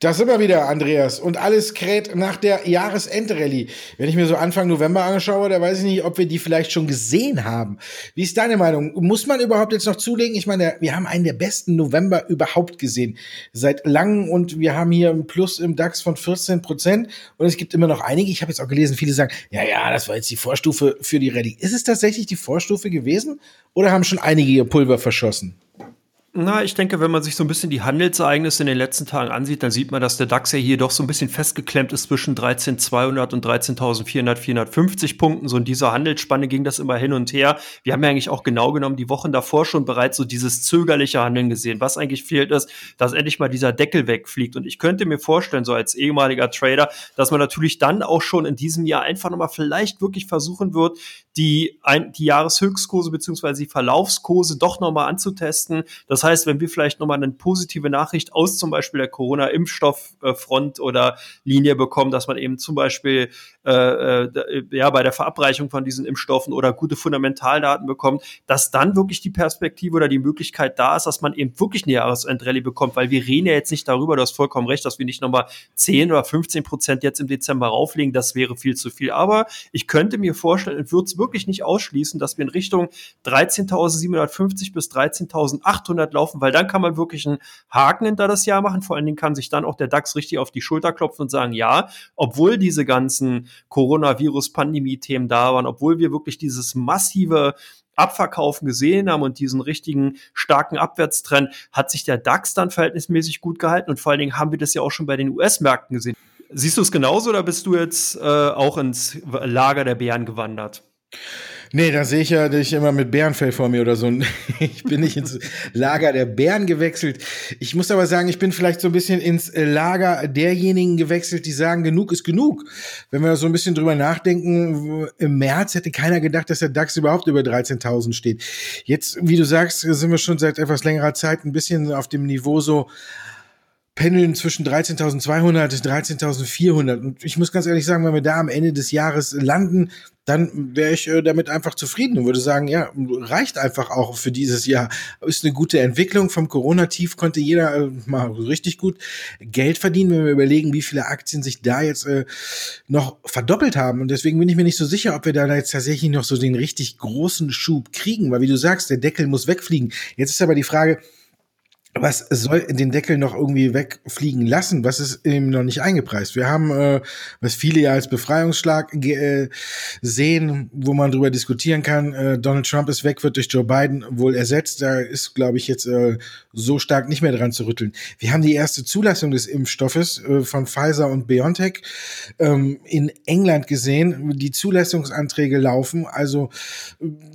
Das sind wir wieder, Andreas. Und alles kräht nach der Jahresendrallye. Wenn ich mir so Anfang November anschaue, da weiß ich nicht, ob wir die vielleicht schon gesehen haben. Wie ist deine Meinung? Muss man überhaupt jetzt noch zulegen? Ich meine, wir haben einen der besten November überhaupt gesehen. Seit langem und wir haben hier ein Plus im DAX von 14 Prozent. Und es gibt immer noch einige, ich habe jetzt auch gelesen, viele sagen, ja, ja, das war jetzt die Vorstufe für die Rallye. Ist es tatsächlich die Vorstufe gewesen? Oder haben schon einige ihr Pulver verschossen? Na, ich denke, wenn man sich so ein bisschen die Handelsereignisse in den letzten Tagen ansieht, dann sieht man, dass der DAX ja hier doch so ein bisschen festgeklemmt ist zwischen 13.200 und 13.400, 450 Punkten. So in dieser Handelsspanne ging das immer hin und her. Wir haben ja eigentlich auch genau genommen die Wochen davor schon bereits so dieses zögerliche Handeln gesehen. Was eigentlich fehlt ist, dass endlich mal dieser Deckel wegfliegt. Und ich könnte mir vorstellen, so als ehemaliger Trader, dass man natürlich dann auch schon in diesem Jahr einfach nochmal vielleicht wirklich versuchen wird, die, die Jahreshöchstkurse beziehungsweise die Verlaufskurse doch nochmal anzutesten. Das heißt, wenn wir vielleicht nochmal eine positive Nachricht aus zum Beispiel der Corona-Impfstofffront oder Linie bekommen, dass man eben zum Beispiel äh, äh, ja bei der Verabreichung von diesen Impfstoffen oder gute Fundamentaldaten bekommt, dass dann wirklich die Perspektive oder die Möglichkeit da ist, dass man eben wirklich eine Jahresendrallye bekommt, weil wir reden ja jetzt nicht darüber, du hast vollkommen recht, dass wir nicht nochmal 10 oder 15 Prozent jetzt im Dezember rauflegen, das wäre viel zu viel. Aber ich könnte mir vorstellen, es wird wirklich nicht ausschließen, dass wir in Richtung 13.750 bis 13.800 laufen, weil dann kann man wirklich einen Haken hinter das Jahr machen. Vor allen Dingen kann sich dann auch der DAX richtig auf die Schulter klopfen und sagen, ja, obwohl diese ganzen Coronavirus-Pandemie-Themen da waren, obwohl wir wirklich dieses massive Abverkaufen gesehen haben und diesen richtigen starken Abwärtstrend, hat sich der DAX dann verhältnismäßig gut gehalten und vor allen Dingen haben wir das ja auch schon bei den US-Märkten gesehen. Siehst du es genauso oder bist du jetzt äh, auch ins Lager der Bären gewandert? Nee, da sehe ich ja dich immer mit Bärenfell vor mir oder so. Ich bin nicht ins Lager der Bären gewechselt. Ich muss aber sagen, ich bin vielleicht so ein bisschen ins Lager derjenigen gewechselt, die sagen, genug ist genug. Wenn wir so ein bisschen drüber nachdenken, im März hätte keiner gedacht, dass der DAX überhaupt über 13.000 steht. Jetzt, wie du sagst, sind wir schon seit etwas längerer Zeit ein bisschen auf dem Niveau so pendeln zwischen 13.200 und 13.400. Und ich muss ganz ehrlich sagen, wenn wir da am Ende des Jahres landen, dann wäre ich äh, damit einfach zufrieden und würde sagen, ja, reicht einfach auch für dieses Jahr. Ist eine gute Entwicklung. Vom Corona-Tief konnte jeder äh, mal richtig gut Geld verdienen, wenn wir überlegen, wie viele Aktien sich da jetzt äh, noch verdoppelt haben. Und deswegen bin ich mir nicht so sicher, ob wir da jetzt tatsächlich noch so den richtig großen Schub kriegen, weil wie du sagst, der Deckel muss wegfliegen. Jetzt ist aber die Frage, was soll den Deckel noch irgendwie wegfliegen lassen? Was ist ihm noch nicht eingepreist? Wir haben, äh, was viele ja als Befreiungsschlag äh, sehen, wo man drüber diskutieren kann. Äh, Donald Trump ist weg, wird durch Joe Biden wohl ersetzt. Da ist, glaube ich, jetzt äh, so stark nicht mehr dran zu rütteln. Wir haben die erste Zulassung des Impfstoffes äh, von Pfizer und BioNTech ähm, in England gesehen. Die Zulassungsanträge laufen. Also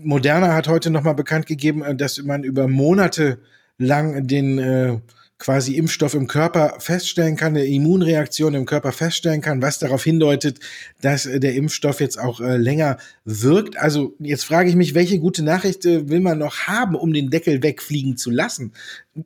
Moderna hat heute nochmal bekannt gegeben, äh, dass man über Monate lang den äh, quasi Impfstoff im Körper feststellen kann, eine Immunreaktion im Körper feststellen kann, was darauf hindeutet, dass äh, der Impfstoff jetzt auch äh, länger wirkt. Also jetzt frage ich mich, welche gute Nachricht äh, will man noch haben, um den Deckel wegfliegen zu lassen?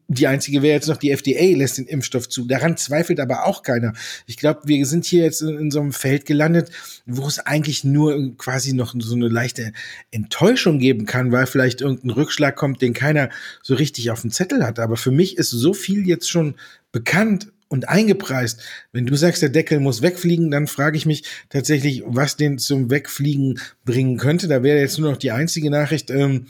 Die einzige wäre jetzt noch, die FDA lässt den Impfstoff zu. Daran zweifelt aber auch keiner. Ich glaube, wir sind hier jetzt in, in, so einem Feld gelandet, wo es eigentlich nur quasi noch so eine leichte Enttäuschung geben kann, weil vielleicht irgendein Rückschlag kommt, den keiner so richtig auf dem Zettel hat. Aber für mich ist so viel jetzt schon bekannt und eingepreist. Wenn du sagst, der Deckel muss wegfliegen, dann frage ich mich tatsächlich, was den zum Wegfliegen bringen könnte. Da wäre jetzt nur noch die einzige Nachricht. Ähm,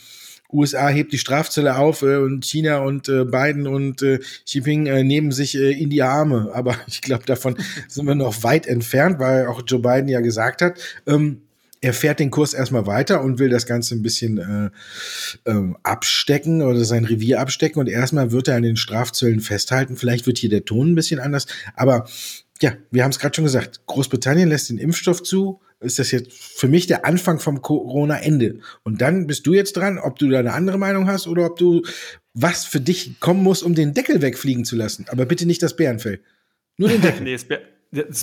USA hebt die Strafzölle auf äh, und China und äh, Biden und äh, Xi Jinping äh, nehmen sich äh, in die Arme. Aber ich glaube, davon sind wir noch weit entfernt, weil auch Joe Biden ja gesagt hat, ähm, er fährt den Kurs erstmal weiter und will das Ganze ein bisschen äh, äh, abstecken oder sein Revier abstecken und erstmal wird er an den Strafzöllen festhalten. Vielleicht wird hier der Ton ein bisschen anders, aber ja, wir haben es gerade schon gesagt, Großbritannien lässt den Impfstoff zu, ist das jetzt für mich der Anfang vom Corona-Ende. Und dann bist du jetzt dran, ob du da eine andere Meinung hast oder ob du was für dich kommen muss, um den Deckel wegfliegen zu lassen. Aber bitte nicht das Bärenfell. Nur den Deckel. nee, das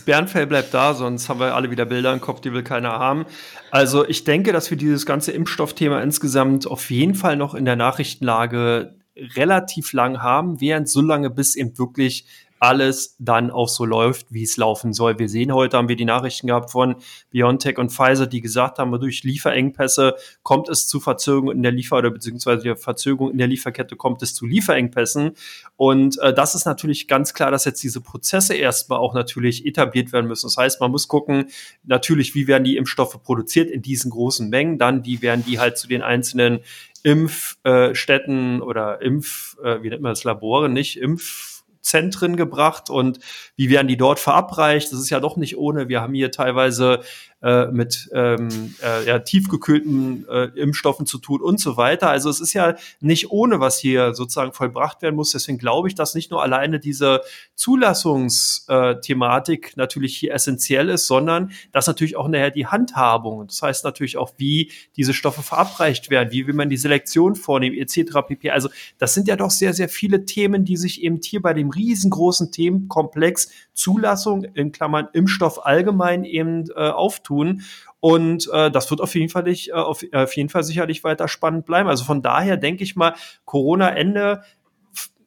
Bärenfell bleibt da, sonst haben wir alle wieder Bilder im Kopf, die will keiner haben. Also ich denke, dass wir dieses ganze Impfstoffthema insgesamt auf jeden Fall noch in der Nachrichtenlage relativ lang haben, während so lange, bis eben wirklich alles dann auch so läuft, wie es laufen soll. Wir sehen heute, haben wir die Nachrichten gehabt von BioNTech und Pfizer, die gesagt haben, durch Lieferengpässe kommt es zu Verzögerungen in der Liefer- oder beziehungsweise der Verzögerung in der Lieferkette kommt es zu Lieferengpässen. Und äh, das ist natürlich ganz klar, dass jetzt diese Prozesse erstmal auch natürlich etabliert werden müssen. Das heißt, man muss gucken, natürlich, wie werden die Impfstoffe produziert in diesen großen Mengen, dann wie werden die halt zu den einzelnen Impfstätten äh, oder Impf, äh, wie nennt man das, Labore, nicht Impf Zentren gebracht und wie werden die dort verabreicht? Das ist ja doch nicht ohne. Wir haben hier teilweise äh, mit ähm, äh, ja, tiefgekühlten äh, Impfstoffen zu tun und so weiter. Also es ist ja nicht ohne, was hier sozusagen vollbracht werden muss. Deswegen glaube ich, dass nicht nur alleine diese Zulassungsthematik natürlich hier essentiell ist, sondern dass natürlich auch nachher die Handhabung, das heißt natürlich auch, wie diese Stoffe verabreicht werden, wie will man die Selektion vornehmen, etc. pp. Also das sind ja doch sehr, sehr viele Themen, die sich eben hier bei dem riesengroßen Themenkomplex Zulassung in Klammern Impfstoff allgemein eben äh, auftun. Und äh, das wird auf jeden Fall nicht, äh, auf, äh, auf jeden Fall sicherlich weiter spannend bleiben. Also von daher denke ich mal, Corona-Ende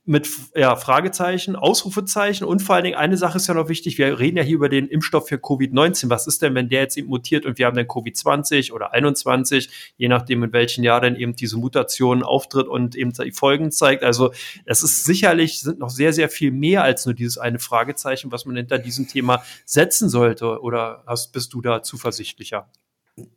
mit ja, Fragezeichen, Ausrufezeichen und vor allen Dingen eine Sache ist ja noch wichtig, wir reden ja hier über den Impfstoff für Covid-19. Was ist denn, wenn der jetzt eben mutiert und wir haben dann Covid-20 oder 21, je nachdem in welchem Jahr dann eben diese Mutation auftritt und eben die Folgen zeigt. Also es ist sicherlich, sind noch sehr, sehr viel mehr als nur dieses eine Fragezeichen, was man hinter diesem Thema setzen sollte. Oder hast, bist du da zuversichtlicher?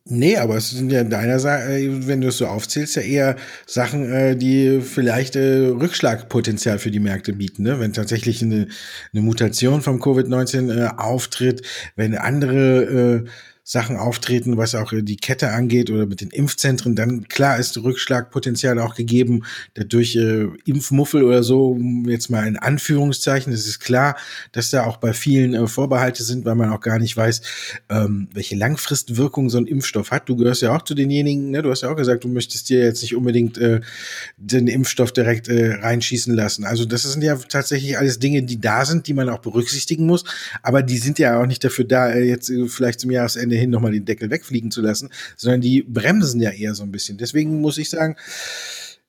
Nee, aber es sind ja deiner Seite, wenn du es so aufzählst, ja eher Sachen, äh, die vielleicht äh, Rückschlagpotenzial für die Märkte bieten. Ne? Wenn tatsächlich eine, eine Mutation vom Covid-19 äh, auftritt, wenn andere äh, Sachen auftreten, was auch die Kette angeht oder mit den Impfzentren, dann klar ist Rückschlagpotenzial auch gegeben, dadurch äh, Impfmuffel oder so, jetzt mal in Anführungszeichen, es ist klar, dass da auch bei vielen äh, Vorbehalte sind, weil man auch gar nicht weiß, ähm, welche Langfristwirkung so ein Impfstoff hat. Du gehörst ja auch zu denjenigen, ne? du hast ja auch gesagt, du möchtest dir jetzt nicht unbedingt äh, den Impfstoff direkt äh, reinschießen lassen. Also das sind ja tatsächlich alles Dinge, die da sind, die man auch berücksichtigen muss, aber die sind ja auch nicht dafür da, äh, jetzt äh, vielleicht zum Jahresende Ende hin nochmal den Deckel wegfliegen zu lassen, sondern die bremsen ja eher so ein bisschen. Deswegen muss ich sagen,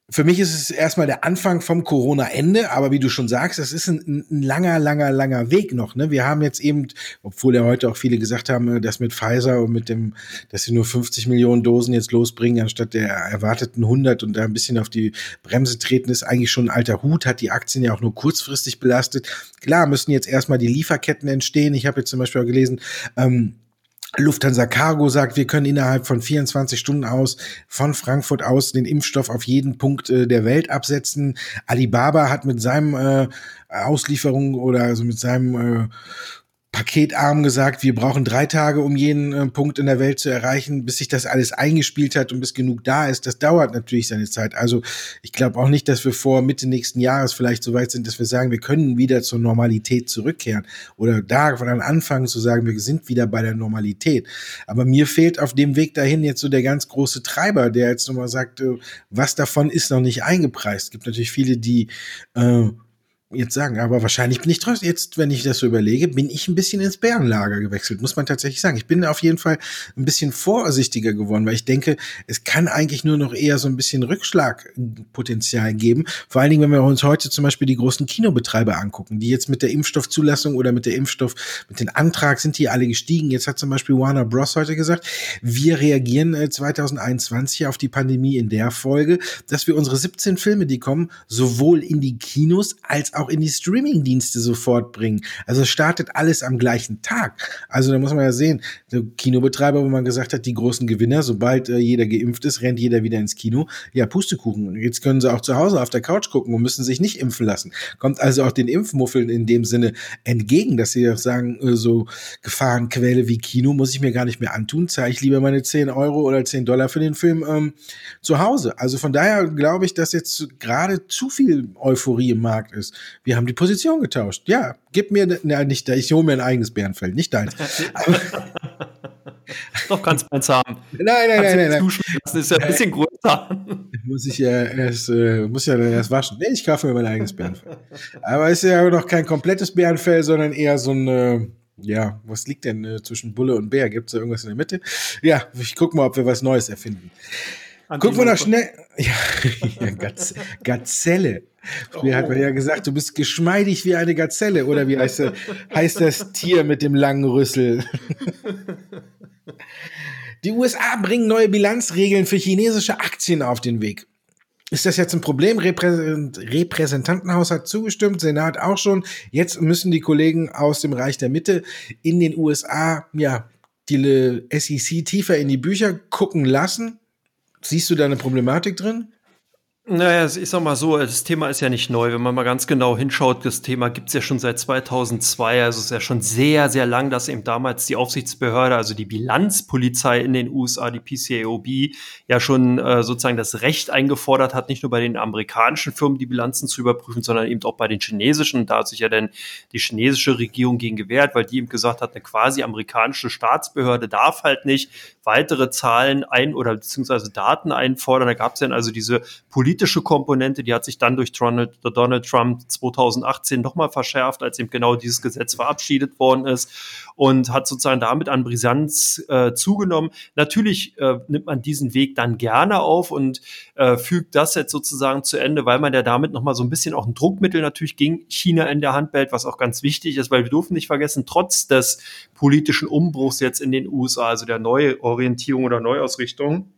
für mich ist es erstmal der Anfang vom Corona-Ende, aber wie du schon sagst, das ist ein, ein, langer, langer, langer Weg noch. Ne? Wir haben jetzt eben, obwohl ja heute auch viele gesagt haben, dass mit Pfizer und mit dem, dass sie nur 50 Millionen Dosen jetzt losbringen, anstatt der erwarteten 100 und da ein bisschen auf die Bremse treten, ist eigentlich schon ein alter Hut, hat die Aktien ja auch nur kurzfristig belastet. Klar müssen jetzt erstmal die Lieferketten entstehen. Ich habe jetzt zum Beispiel auch gelesen, ähm, Lufthansa Cargo sagt, wir können innerhalb von 24 Stunden aus von Frankfurt aus den Impfstoff auf jeden Punkt äh, der Welt absetzen. Alibaba hat mit seinem äh, Auslieferung oder also mit seinem äh, paketarm gesagt, wir brauchen drei Tage, um jeden äh, Punkt in der Welt zu erreichen, bis sich das alles eingespielt hat und bis genug da ist. Das dauert natürlich seine Zeit. Also ich glaube auch nicht, dass wir vor Mitte nächsten Jahres vielleicht so weit sind, dass wir sagen, wir können wieder zur Normalität zurückkehren oder da von anfangen zu sagen, wir sind wieder bei der Normalität. Aber mir fehlt auf dem Weg dahin jetzt so der ganz große Treiber, der jetzt nochmal sagt, äh, was davon ist noch nicht eingepreist. Es gibt natürlich viele, die äh, jetzt sagen, aber wahrscheinlich bin ich trotzdem, jetzt, wenn ich das so überlege, bin ich ein bisschen ins Bärenlager gewechselt, muss man tatsächlich sagen. Ich bin auf jeden Fall ein bisschen vorsichtiger geworden, weil ich denke, es kann eigentlich nur noch eher so ein bisschen Rückschlagpotenzial geben. Vor allen Dingen, wenn wir uns heute zum Beispiel die großen Kinobetreiber angucken, die jetzt mit der Impfstoffzulassung oder mit der Impfstoff, mit dem Antrag sind die alle gestiegen. Jetzt hat zum Beispiel Warner Bros. heute gesagt, wir reagieren 2021 äh, auf die Pandemie in der Folge, dass wir unsere 17 Filme, die kommen, sowohl in die Kinos als auch in die Streaming-Dienste sofort bringen. Also startet alles am gleichen Tag. Also da muss man ja sehen, Kinobetreiber, wo man gesagt hat, die großen Gewinner, sobald äh, jeder geimpft ist, rennt jeder wieder ins Kino. Ja, Pustekuchen. Jetzt können sie auch zu Hause auf der Couch gucken und müssen sich nicht impfen lassen. Kommt also auch den Impfmuffeln in dem Sinne entgegen, dass sie auch sagen, äh, so Gefahrenquelle wie Kino muss ich mir gar nicht mehr antun. Zahle ich lieber meine 10 Euro oder 10 Dollar für den Film ähm, zu Hause. Also von daher glaube ich, dass jetzt gerade zu viel Euphorie im Markt ist. Wir haben die Position getauscht. Ja, gib mir, ne, nicht, ich hole mir ein eigenes Bärenfell, nicht deins. Doch kannst du eins haben. Nein, nein, nein, nein. nein. Das ist ja ein bisschen größer. Muss ich ja erst, äh, muss ja dann erst waschen. Nee, ich kaufe mir mein eigenes Bärenfell. Aber es ist ja noch kein komplettes Bärenfell, sondern eher so ein, äh, ja, was liegt denn äh, zwischen Bulle und Bär? Gibt es da irgendwas in der Mitte? Ja, ich gucke mal, ob wir was Neues erfinden. Gucken wir noch schnell. Ja, ja Gaz Gazelle. Früher oh. hat man ja gesagt, du bist geschmeidig wie eine Gazelle. Oder wie heißt, heißt das Tier mit dem langen Rüssel? Die USA bringen neue Bilanzregeln für chinesische Aktien auf den Weg. Ist das jetzt ein Problem? Repräsentantenhaus hat zugestimmt, Senat auch schon. Jetzt müssen die Kollegen aus dem Reich der Mitte in den USA, ja, die SEC tiefer in die Bücher gucken lassen. Siehst du da eine Problematik drin? Naja, ich sag mal so, das Thema ist ja nicht neu. Wenn man mal ganz genau hinschaut, das Thema gibt's ja schon seit 2002. Also es ist ja schon sehr, sehr lang, dass eben damals die Aufsichtsbehörde, also die Bilanzpolizei in den USA, die PCAOB, ja schon äh, sozusagen das Recht eingefordert hat, nicht nur bei den amerikanischen Firmen die Bilanzen zu überprüfen, sondern eben auch bei den chinesischen. Da hat sich ja dann die chinesische Regierung gegen gewehrt, weil die eben gesagt hat, eine quasi amerikanische Staatsbehörde darf halt nicht weitere Zahlen ein oder beziehungsweise Daten einfordern. Da gab's dann also diese politische politische Komponente, die hat sich dann durch Donald, Donald Trump 2018 nochmal verschärft, als eben genau dieses Gesetz verabschiedet worden ist und hat sozusagen damit an Brisanz äh, zugenommen. Natürlich äh, nimmt man diesen Weg dann gerne auf und äh, fügt das jetzt sozusagen zu Ende, weil man ja damit nochmal so ein bisschen auch ein Druckmittel natürlich gegen China in der Hand behält, was auch ganz wichtig ist, weil wir dürfen nicht vergessen, trotz des politischen Umbruchs jetzt in den USA, also der Neuorientierung oder Neuausrichtung,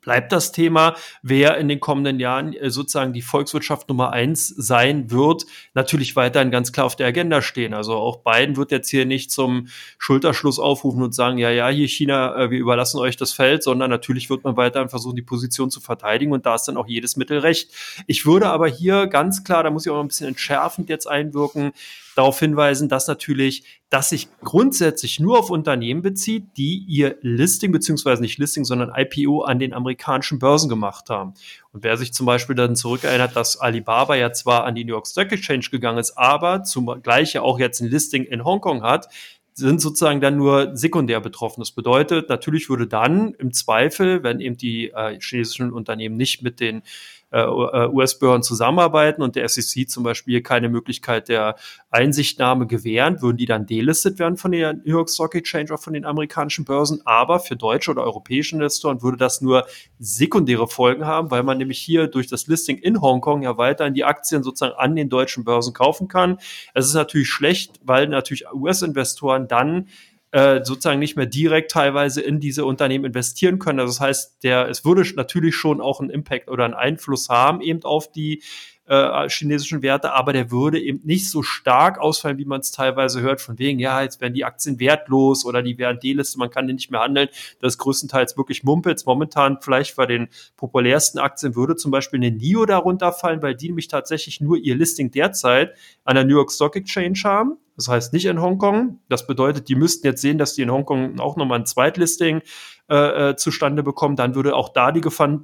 bleibt das Thema, wer in den kommenden Jahren äh, sozusagen die Volkswirtschaft Nummer eins sein wird, natürlich weiterhin ganz klar auf der Agenda stehen. Also auch Biden wird jetzt hier nicht zum Schulterschluss aufrufen und sagen, ja, ja, hier China, äh, wir überlassen euch das Feld, sondern natürlich wird man weiterhin versuchen, die Position zu verteidigen und da ist dann auch jedes Mittel recht. Ich würde aber hier ganz klar, da muss ich auch noch ein bisschen entschärfend jetzt einwirken, darauf hinweisen, dass natürlich das sich grundsätzlich nur auf Unternehmen bezieht, die ihr Listing beziehungsweise nicht Listing, sondern IPO an den amerikanischen Börsen gemacht haben. Und wer sich zum Beispiel dann zurückerinnert, dass Alibaba ja zwar an die New York Stock Exchange gegangen ist, aber zugleich ja auch jetzt ein Listing in Hongkong hat, sind sozusagen dann nur sekundär betroffen. Das bedeutet, natürlich würde dann im Zweifel, wenn eben die äh, chinesischen Unternehmen nicht mit den äh, äh US-Behörden zusammenarbeiten und der SEC zum Beispiel keine Möglichkeit der Einsichtnahme gewähren, würden die dann delistet werden von der New York Stock Exchange oder von den amerikanischen Börsen. Aber für deutsche oder europäische Investoren würde das nur sekundäre Folgen haben, weil man nämlich hier durch das Listing in Hongkong ja weiterhin die Aktien sozusagen an den deutschen Börsen kaufen kann. Es ist natürlich schlecht, weil natürlich US-Investoren dann äh, sozusagen nicht mehr direkt teilweise in diese Unternehmen investieren können. Also das heißt, der, es würde natürlich schon auch einen Impact oder einen Einfluss haben eben auf die äh, chinesischen Werte, aber der würde eben nicht so stark ausfallen, wie man es teilweise hört, von wegen, ja, jetzt werden die Aktien wertlos oder die werden delistet, man kann die nicht mehr handeln. Das ist größtenteils wirklich Mumpels. Momentan vielleicht bei den populärsten Aktien würde zum Beispiel eine NIO darunter fallen, weil die nämlich tatsächlich nur ihr Listing derzeit an der New York Stock Exchange haben. Das heißt nicht in Hongkong. Das bedeutet, die müssten jetzt sehen, dass die in Hongkong auch nochmal ein Zweitlisting äh, äh, zustande bekommen, dann würde auch da die Gefahr,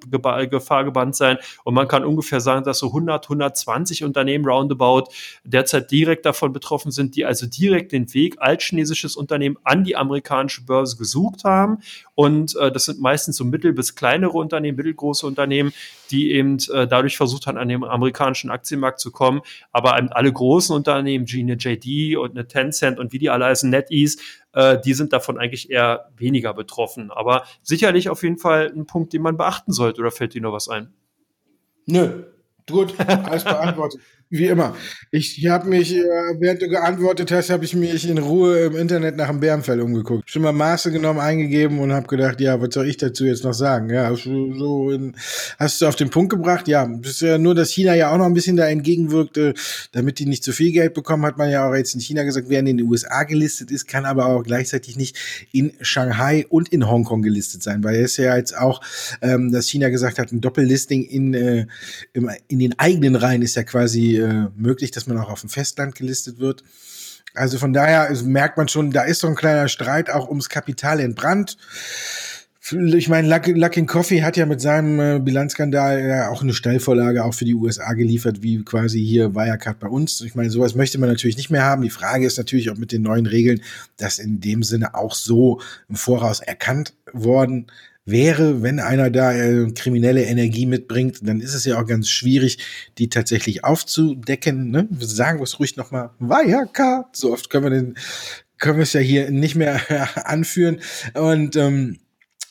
Gefahr gebannt sein. Und man kann ungefähr sagen, dass so 100, 120 Unternehmen roundabout derzeit direkt davon betroffen sind, die also direkt den Weg als Unternehmen an die amerikanische Börse gesucht haben. Und äh, das sind meistens so mittel- bis kleinere Unternehmen, mittelgroße Unternehmen, die eben äh, dadurch versucht haben, an den amerikanischen Aktienmarkt zu kommen. Aber alle großen Unternehmen, wie eine JD und eine Tencent und wie die alle heißen, NetEase, äh, die sind davon eigentlich eher weniger betroffen. Aber sicherlich auf jeden Fall ein Punkt, den man beachten sollte. Oder fällt dir noch was ein? Nö, gut, alles beantwortet. Wie immer. Ich habe mich, äh, während du geantwortet hast, habe ich mich in Ruhe im Internet nach dem Bärenfell umgeguckt. Schon mal Maße genommen, eingegeben und habe gedacht, ja, was soll ich dazu jetzt noch sagen? Ja, so in, hast du auf den Punkt gebracht. Ja, das ist ja nur, dass China ja auch noch ein bisschen da entgegenwirkte, damit die nicht zu viel Geld bekommen, hat man ja auch jetzt in China gesagt, wer in den USA gelistet ist, kann aber auch gleichzeitig nicht in Shanghai und in Hongkong gelistet sein, weil es ja jetzt auch, ähm, dass China gesagt hat, ein Doppellisting in, äh, in den eigenen Reihen ist ja quasi äh, möglich, dass man auch auf dem Festland gelistet wird. Also von daher merkt man schon, da ist so ein kleiner Streit auch ums Kapital entbrannt. Ich meine, Luckin Coffee hat ja mit seinem äh, Bilanzskandal ja auch eine Steilvorlage auch für die USA geliefert, wie quasi hier Wirecard bei uns. Ich meine, sowas möchte man natürlich nicht mehr haben. Die Frage ist natürlich, ob mit den neuen Regeln das in dem Sinne auch so im Voraus erkannt worden wäre, wenn einer da äh, kriminelle Energie mitbringt, dann ist es ja auch ganz schwierig, die tatsächlich aufzudecken. Ne? Wir sagen wir es ruhig nochmal, Wirecard, so oft können wir den, können wir es ja hier nicht mehr anführen. Und ähm,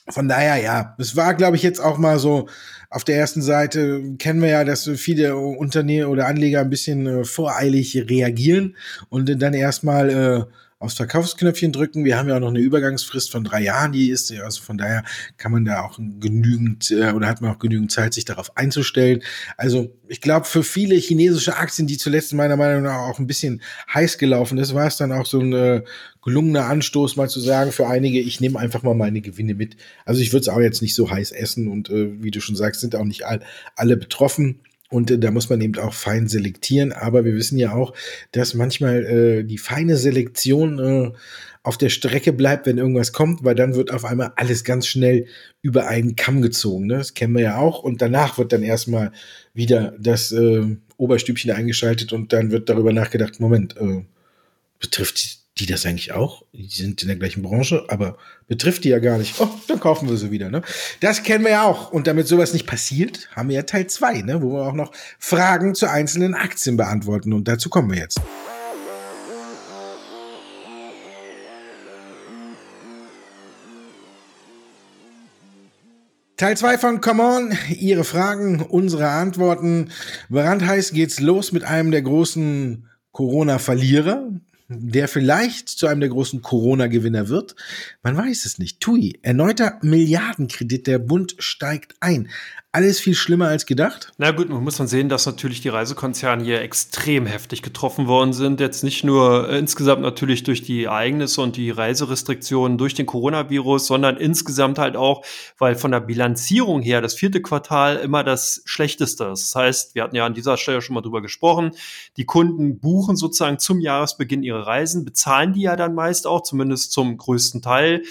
von daher, ja, es war, glaube ich, jetzt auch mal so, auf der ersten Seite kennen wir ja, dass viele Unternehmen oder Anleger ein bisschen äh, voreilig reagieren und dann erstmal äh, aufs Verkaufsknöpfchen drücken. Wir haben ja auch noch eine Übergangsfrist von drei Jahren, die ist, also von daher kann man da auch genügend äh, oder hat man auch genügend Zeit, sich darauf einzustellen. Also ich glaube, für viele chinesische Aktien, die zuletzt meiner Meinung nach auch ein bisschen heiß gelaufen ist, war es dann auch so ein äh, gelungener Anstoß, mal zu sagen, für einige, ich nehme einfach mal meine Gewinne mit. Also ich würde es auch jetzt nicht so heiß essen und äh, wie du schon sagst, sind auch nicht all, alle betroffen. Und äh, da muss man eben auch fein selektieren. Aber wir wissen ja auch, dass manchmal äh, die feine Selektion äh, auf der Strecke bleibt, wenn irgendwas kommt, weil dann wird auf einmal alles ganz schnell über einen Kamm gezogen. Ne? Das kennen wir ja auch. Und danach wird dann erstmal wieder das äh, Oberstübchen eingeschaltet und dann wird darüber nachgedacht, Moment, äh, betrifft die das eigentlich auch? Die sind in der gleichen Branche, aber betrifft die ja gar nicht. Oh, dann kaufen wir sie wieder. Ne? Das kennen wir ja auch. Und damit sowas nicht passiert, haben wir ja Teil zwei, ne? wo wir auch noch Fragen zu einzelnen Aktien beantworten. Und dazu kommen wir jetzt. Teil 2 von Come On, Ihre Fragen, unsere Antworten. Brandheiß geht's los mit einem der großen Corona-Verlierer der vielleicht zu einem der großen Corona-Gewinner wird. Man weiß es nicht. TUI, erneuter Milliardenkredit, der Bund steigt ein alles viel schlimmer als gedacht? Na gut, man muss dann sehen, dass natürlich die Reisekonzerne hier extrem heftig getroffen worden sind. Jetzt nicht nur äh, insgesamt natürlich durch die Ereignisse und die Reiserestriktionen durch den Coronavirus, sondern insgesamt halt auch, weil von der Bilanzierung her das vierte Quartal immer das schlechteste ist. Das heißt, wir hatten ja an dieser Stelle schon mal drüber gesprochen, die Kunden buchen sozusagen zum Jahresbeginn ihre Reisen, bezahlen die ja dann meist auch, zumindest zum größten Teil.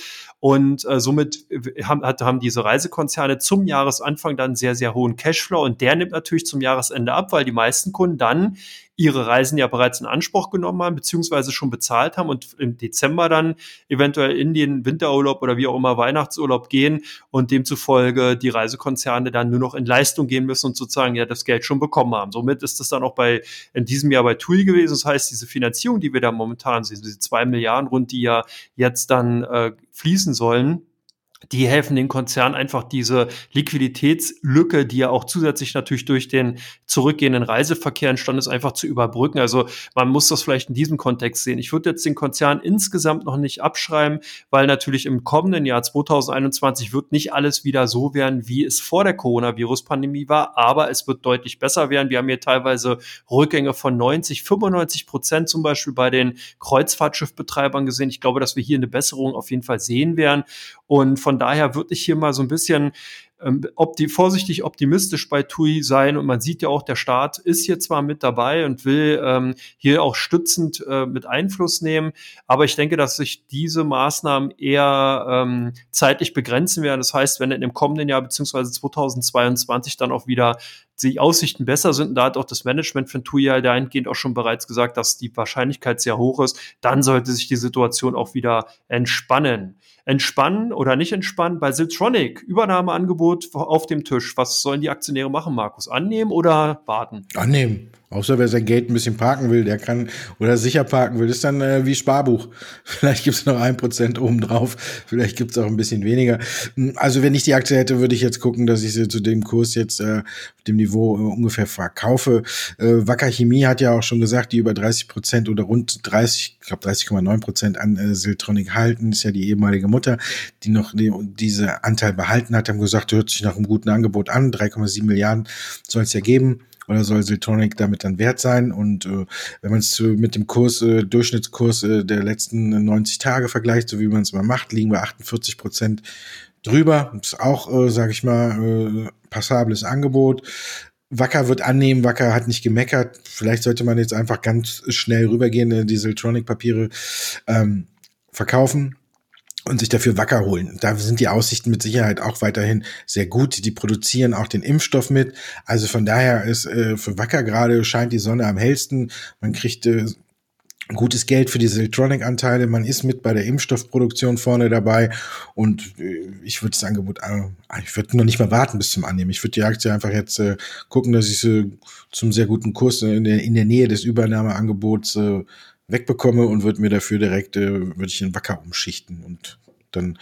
Und äh, somit haben, haben diese Reisekonzerne zum Jahresanfang dann sehr, sehr hohen Cashflow. Und der nimmt natürlich zum Jahresende ab, weil die meisten Kunden dann ihre Reisen ja bereits in Anspruch genommen haben, beziehungsweise schon bezahlt haben und im Dezember dann eventuell in den Winterurlaub oder wie auch immer Weihnachtsurlaub gehen und demzufolge die Reisekonzerne dann nur noch in Leistung gehen müssen und sozusagen ja das Geld schon bekommen haben. Somit ist das dann auch bei in diesem Jahr bei TUI gewesen. Das heißt, diese Finanzierung, die wir da momentan sehen, diese zwei Milliarden rund, die ja jetzt dann äh, fließen sollen, die helfen den Konzernen einfach diese Liquiditätslücke, die ja auch zusätzlich natürlich durch den zurückgehenden Reiseverkehr entstanden ist, einfach zu überbrücken. Also man muss das vielleicht in diesem Kontext sehen. Ich würde jetzt den Konzern insgesamt noch nicht abschreiben, weil natürlich im kommenden Jahr 2021 wird nicht alles wieder so werden, wie es vor der Coronavirus-Pandemie war, aber es wird deutlich besser werden. Wir haben hier teilweise Rückgänge von 90, 95 Prozent zum Beispiel bei den Kreuzfahrtschiffbetreibern gesehen. Ich glaube, dass wir hier eine Besserung auf jeden Fall sehen werden. Und von daher würde ich hier mal so ein bisschen ähm, opti vorsichtig optimistisch bei TUI sein. Und man sieht ja auch, der Staat ist hier zwar mit dabei und will ähm, hier auch stützend äh, mit Einfluss nehmen, aber ich denke, dass sich diese Maßnahmen eher ähm, zeitlich begrenzen werden. Das heißt, wenn in dem kommenden Jahr beziehungsweise 2022 dann auch wieder die Aussichten besser sind, da hat auch das Management von TUI ja dahingehend auch schon bereits gesagt, dass die Wahrscheinlichkeit sehr hoch ist, dann sollte sich die Situation auch wieder entspannen entspannen oder nicht entspannen. Bei Siltronic, Übernahmeangebot auf dem Tisch. Was sollen die Aktionäre machen, Markus? Annehmen oder warten? Annehmen. Außer wer sein Geld ein bisschen parken will, der kann oder sicher parken will, ist dann äh, wie Sparbuch. Vielleicht gibt's noch ein Prozent obendrauf, vielleicht gibt's auch ein bisschen weniger. Hm, also wenn ich die Aktie hätte, würde ich jetzt gucken, dass ich sie zu dem Kurs jetzt äh, dem Niveau äh, ungefähr verkaufe. Äh, Wacker Chemie hat ja auch schon gesagt, die über 30 Prozent oder rund 30, ich glaube 30,9 Prozent an äh, Siltronic halten, ist ja die ehemalige Mutter, die noch die, diese Anteil behalten hat, haben gesagt, hört sich nach einem guten Angebot an, 3,7 Milliarden soll es ja geben oder soll Siltronic damit dann wert sein? Und äh, wenn man es mit dem Kurs, äh, Durchschnittskurs äh, der letzten 90 Tage vergleicht, so wie man es mal macht, liegen wir 48 Prozent drüber. Ist auch, äh, sage ich mal, äh, passables Angebot. Wacker wird annehmen, Wacker hat nicht gemeckert. Vielleicht sollte man jetzt einfach ganz schnell rübergehen, äh, die Siltronic-Papiere ähm, verkaufen und sich dafür Wacker holen. Da sind die Aussichten mit Sicherheit auch weiterhin sehr gut. Die produzieren auch den Impfstoff mit. Also von daher ist äh, für Wacker gerade scheint die Sonne am hellsten. Man kriegt äh, gutes Geld für diese Electronic-Anteile. Man ist mit bei der Impfstoffproduktion vorne dabei. Und äh, ich würde das Angebot, äh, ich würde noch nicht mal warten bis zum Annehmen. Ich würde die Aktie einfach jetzt äh, gucken, dass ich sie zum sehr guten Kurs in der, in der Nähe des Übernahmeangebots äh, wegbekomme und würde mir dafür direkt, äh, würde ich in Wacker umschichten und dann,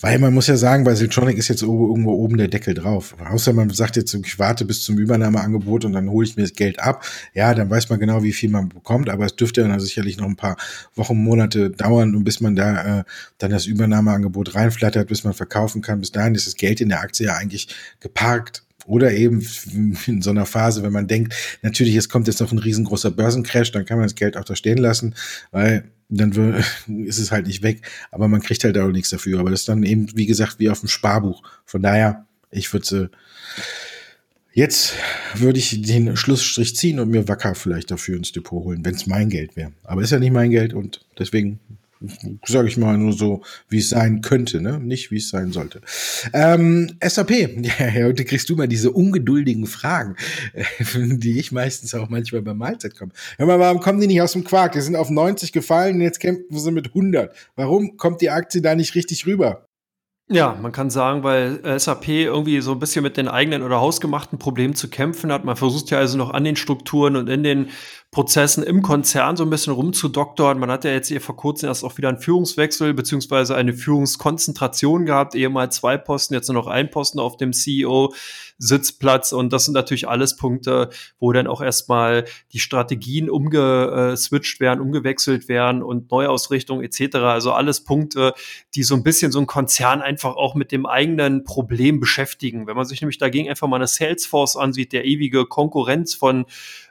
weil man muss ja sagen, bei Siltronic ist jetzt irgendwo oben der Deckel drauf. Außer man sagt jetzt, ich warte bis zum Übernahmeangebot und dann hole ich mir das Geld ab. Ja, dann weiß man genau, wie viel man bekommt, aber es dürfte dann sicherlich noch ein paar Wochen, Monate dauern, bis man da äh, dann das Übernahmeangebot reinflattert, bis man verkaufen kann. Bis dahin ist das Geld in der Aktie ja eigentlich geparkt. Oder eben in so einer Phase, wenn man denkt, natürlich, es kommt jetzt noch ein riesengroßer Börsencrash, dann kann man das Geld auch da stehen lassen, weil dann ist es halt nicht weg, aber man kriegt halt auch nichts dafür. Aber das ist dann eben, wie gesagt, wie auf dem Sparbuch. Von daher, ich würde jetzt würde ich den Schlussstrich ziehen und mir Wacker vielleicht dafür ins Depot holen, wenn es mein Geld wäre. Aber ist ja nicht mein Geld und deswegen sage ich mal nur so, wie es sein könnte, ne? nicht wie es sein sollte. Ähm, SAP, ja, heute kriegst du mal diese ungeduldigen Fragen, die ich meistens auch manchmal bei Mahlzeit komme. Hör mal, warum kommen die nicht aus dem Quark? Die sind auf 90 gefallen und jetzt kämpfen sie mit 100. Warum kommt die Aktie da nicht richtig rüber? Ja, man kann sagen, weil SAP irgendwie so ein bisschen mit den eigenen oder hausgemachten Problemen zu kämpfen hat. Man versucht ja also noch an den Strukturen und in den Prozessen im Konzern so ein bisschen rumzudoktern. Man hat ja jetzt hier vor kurzem erst auch wieder einen Führungswechsel beziehungsweise eine Führungskonzentration gehabt, ehemals zwei Posten, jetzt nur noch ein Posten auf dem CEO. Sitzplatz und das sind natürlich alles Punkte, wo dann auch erstmal die Strategien umgeswitcht werden, umgewechselt werden und Neuausrichtung etc. Also alles Punkte, die so ein bisschen so ein Konzern einfach auch mit dem eigenen Problem beschäftigen. Wenn man sich nämlich dagegen einfach mal eine Salesforce ansieht, der ewige Konkurrenz von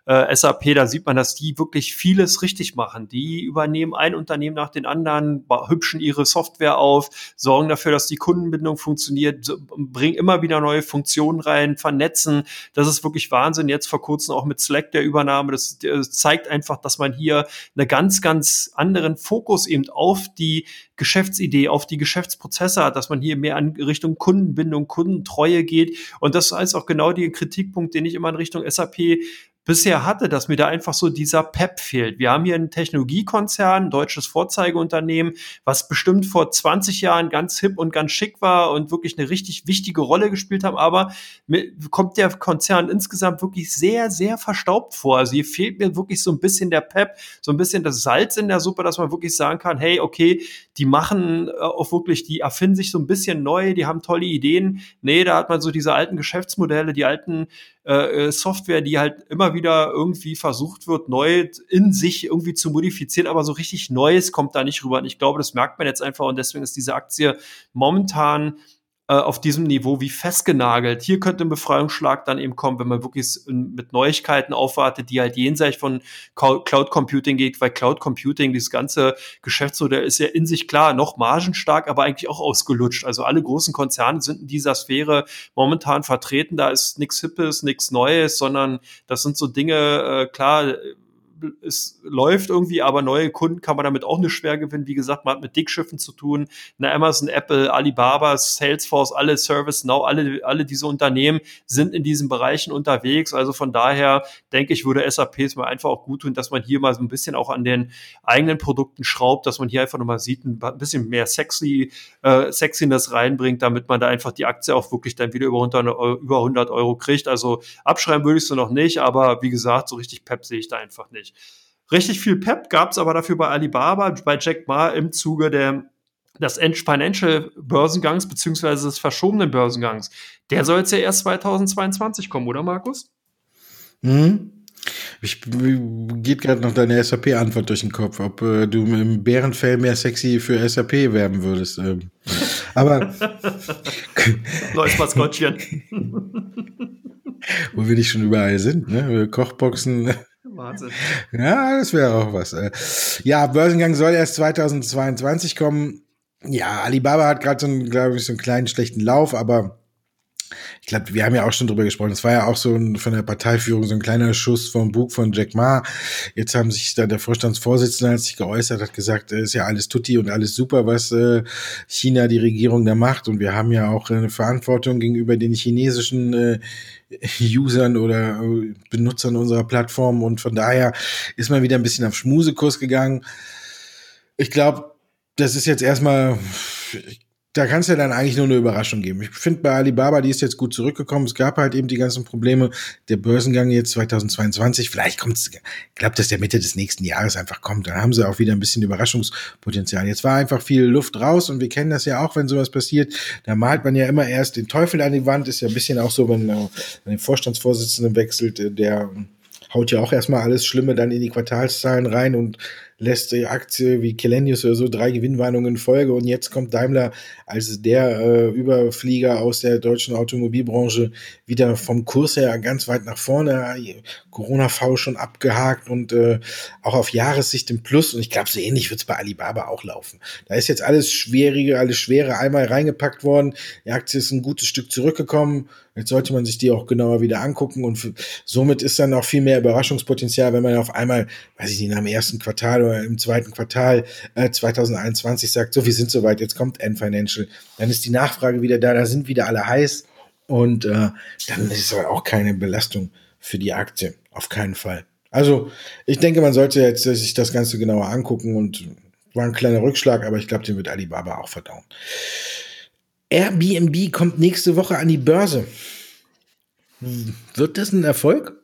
äh, SAP, da sieht man, dass die wirklich vieles richtig machen. Die übernehmen ein Unternehmen nach den anderen, hübschen ihre Software auf, sorgen dafür, dass die Kundenbindung funktioniert, bringen immer wieder neue Funktionen rein, vernetzen. Das ist wirklich Wahnsinn. Jetzt vor kurzem auch mit Slack der Übernahme. Das, das zeigt einfach, dass man hier eine ganz, ganz anderen Fokus eben auf die Geschäftsidee, auf die Geschäftsprozesse hat, dass man hier mehr in Richtung Kundenbindung, Kundentreue geht. Und das ist auch genau der Kritikpunkt, den ich immer in Richtung SAP bisher hatte, dass mir da einfach so dieser Pep fehlt. Wir haben hier einen Technologiekonzern, ein deutsches Vorzeigeunternehmen, was bestimmt vor 20 Jahren ganz hip und ganz schick war und wirklich eine richtig wichtige Rolle gespielt haben, aber mir kommt der Konzern insgesamt wirklich sehr, sehr verstaubt vor. Also hier fehlt mir wirklich so ein bisschen der Pep, so ein bisschen das Salz in der Suppe, dass man wirklich sagen kann, hey, okay, die machen äh, auch wirklich, die erfinden sich so ein bisschen neu, die haben tolle Ideen. Nee, da hat man so diese alten Geschäftsmodelle, die alten äh, äh, Software, die halt immer wieder irgendwie versucht wird, neu in sich irgendwie zu modifizieren, aber so richtig Neues kommt da nicht rüber. Und ich glaube, das merkt man jetzt einfach und deswegen ist diese Aktie momentan äh, auf diesem Niveau wie festgenagelt. Hier könnte ein Befreiungsschlag dann eben kommen, wenn man wirklich mit Neuigkeiten aufwartet, die halt jenseits von Cloud Computing geht, weil Cloud Computing, dieses ganze Geschäftsmodell ist ja in sich klar noch margenstark, aber eigentlich auch ausgelutscht. Also alle großen Konzerne sind in dieser Sphäre momentan vertreten. Da ist nichts Hippes, nichts Neues, sondern das sind so Dinge, äh, klar, es läuft irgendwie, aber neue Kunden kann man damit auch nicht schwer gewinnen. Wie gesagt, man hat mit Dickschiffen zu tun. Eine Amazon, Apple, Alibaba, Salesforce, alle ServiceNow, alle, alle diese Unternehmen sind in diesen Bereichen unterwegs. Also von daher denke ich, würde SAP es mal einfach auch gut tun, dass man hier mal so ein bisschen auch an den eigenen Produkten schraubt, dass man hier einfach nochmal sieht, ein bisschen mehr sexy, äh, Sexiness reinbringt, damit man da einfach die Aktie auch wirklich dann wieder über 100 Euro, über 100 Euro kriegt. Also abschreiben würde ich sie noch nicht, aber wie gesagt, so richtig Pep sehe ich da einfach nicht. Richtig viel Pep gab es aber dafür bei Alibaba, bei Jack Ma im Zuge der des Financial Börsengangs beziehungsweise des verschobenen Börsengangs. Der soll jetzt ja erst 2022 kommen, oder Markus? Mhm. Ich geht gerade noch deine SAP-Antwort durch den Kopf, ob äh, du im Bärenfell mehr sexy für SAP werben würdest. Ähm. Aber neues Maskottchen. Wo wir nicht schon überall sind, ne? Kochboxen. Wahnsinn. Ja, das wäre auch was. Ja, Börsengang soll erst 2022 kommen. Ja, Alibaba hat gerade so einen, glaube ich, so einen kleinen schlechten Lauf, aber ich glaube, wir haben ja auch schon drüber gesprochen. Es war ja auch so ein, von der Parteiführung so ein kleiner Schuss vom Bug von Jack Ma. Jetzt haben sich da der Vorstandsvorsitzende hat sich geäußert, hat gesagt, ist ja alles tutti und alles super, was äh, China, die Regierung da macht. Und wir haben ja auch eine Verantwortung gegenüber den chinesischen äh, Usern oder äh, Benutzern unserer Plattform. Und von daher ist man wieder ein bisschen auf Schmusekurs gegangen. Ich glaube, das ist jetzt erstmal da kann es ja dann eigentlich nur eine Überraschung geben. Ich finde bei Alibaba, die ist jetzt gut zurückgekommen. Es gab halt eben die ganzen Probleme. Der Börsengang jetzt 2022, vielleicht kommt es, ich glaube, dass der Mitte des nächsten Jahres einfach kommt. Dann haben sie auch wieder ein bisschen Überraschungspotenzial. Jetzt war einfach viel Luft raus und wir kennen das ja auch, wenn sowas passiert. Da malt man ja immer erst den Teufel an die Wand. Ist ja ein bisschen auch so, wenn man den Vorstandsvorsitzenden wechselt, äh, der haut ja auch erstmal alles Schlimme dann in die Quartalszahlen rein und lässt die Aktie wie Kelenius oder so drei Gewinnwarnungen in Folge und jetzt kommt Daimler als der äh, Überflieger aus der deutschen Automobilbranche wieder vom Kurs her ganz weit nach vorne. Corona-V schon abgehakt und äh, auch auf Jahressicht im Plus und ich glaube, so ähnlich wird es bei Alibaba auch laufen. Da ist jetzt alles Schwierige, alles Schwere einmal reingepackt worden. Die Aktie ist ein gutes Stück zurückgekommen. Jetzt sollte man sich die auch genauer wieder angucken und somit ist dann auch viel mehr Überraschungspotenzial, wenn man auf einmal, weiß ich nicht, nach dem ersten Quartal oder im zweiten Quartal äh, 2021 sagt, so, wir sind soweit, jetzt kommt N-Financial, dann ist die Nachfrage wieder da, da sind wieder alle heiß und äh, dann ist aber auch keine Belastung für die Aktie, auf keinen Fall. Also ich denke, man sollte jetzt sich das Ganze genauer angucken und war ein kleiner Rückschlag, aber ich glaube, den wird Alibaba auch verdauen. Airbnb kommt nächste Woche an die Börse. Wird das ein Erfolg?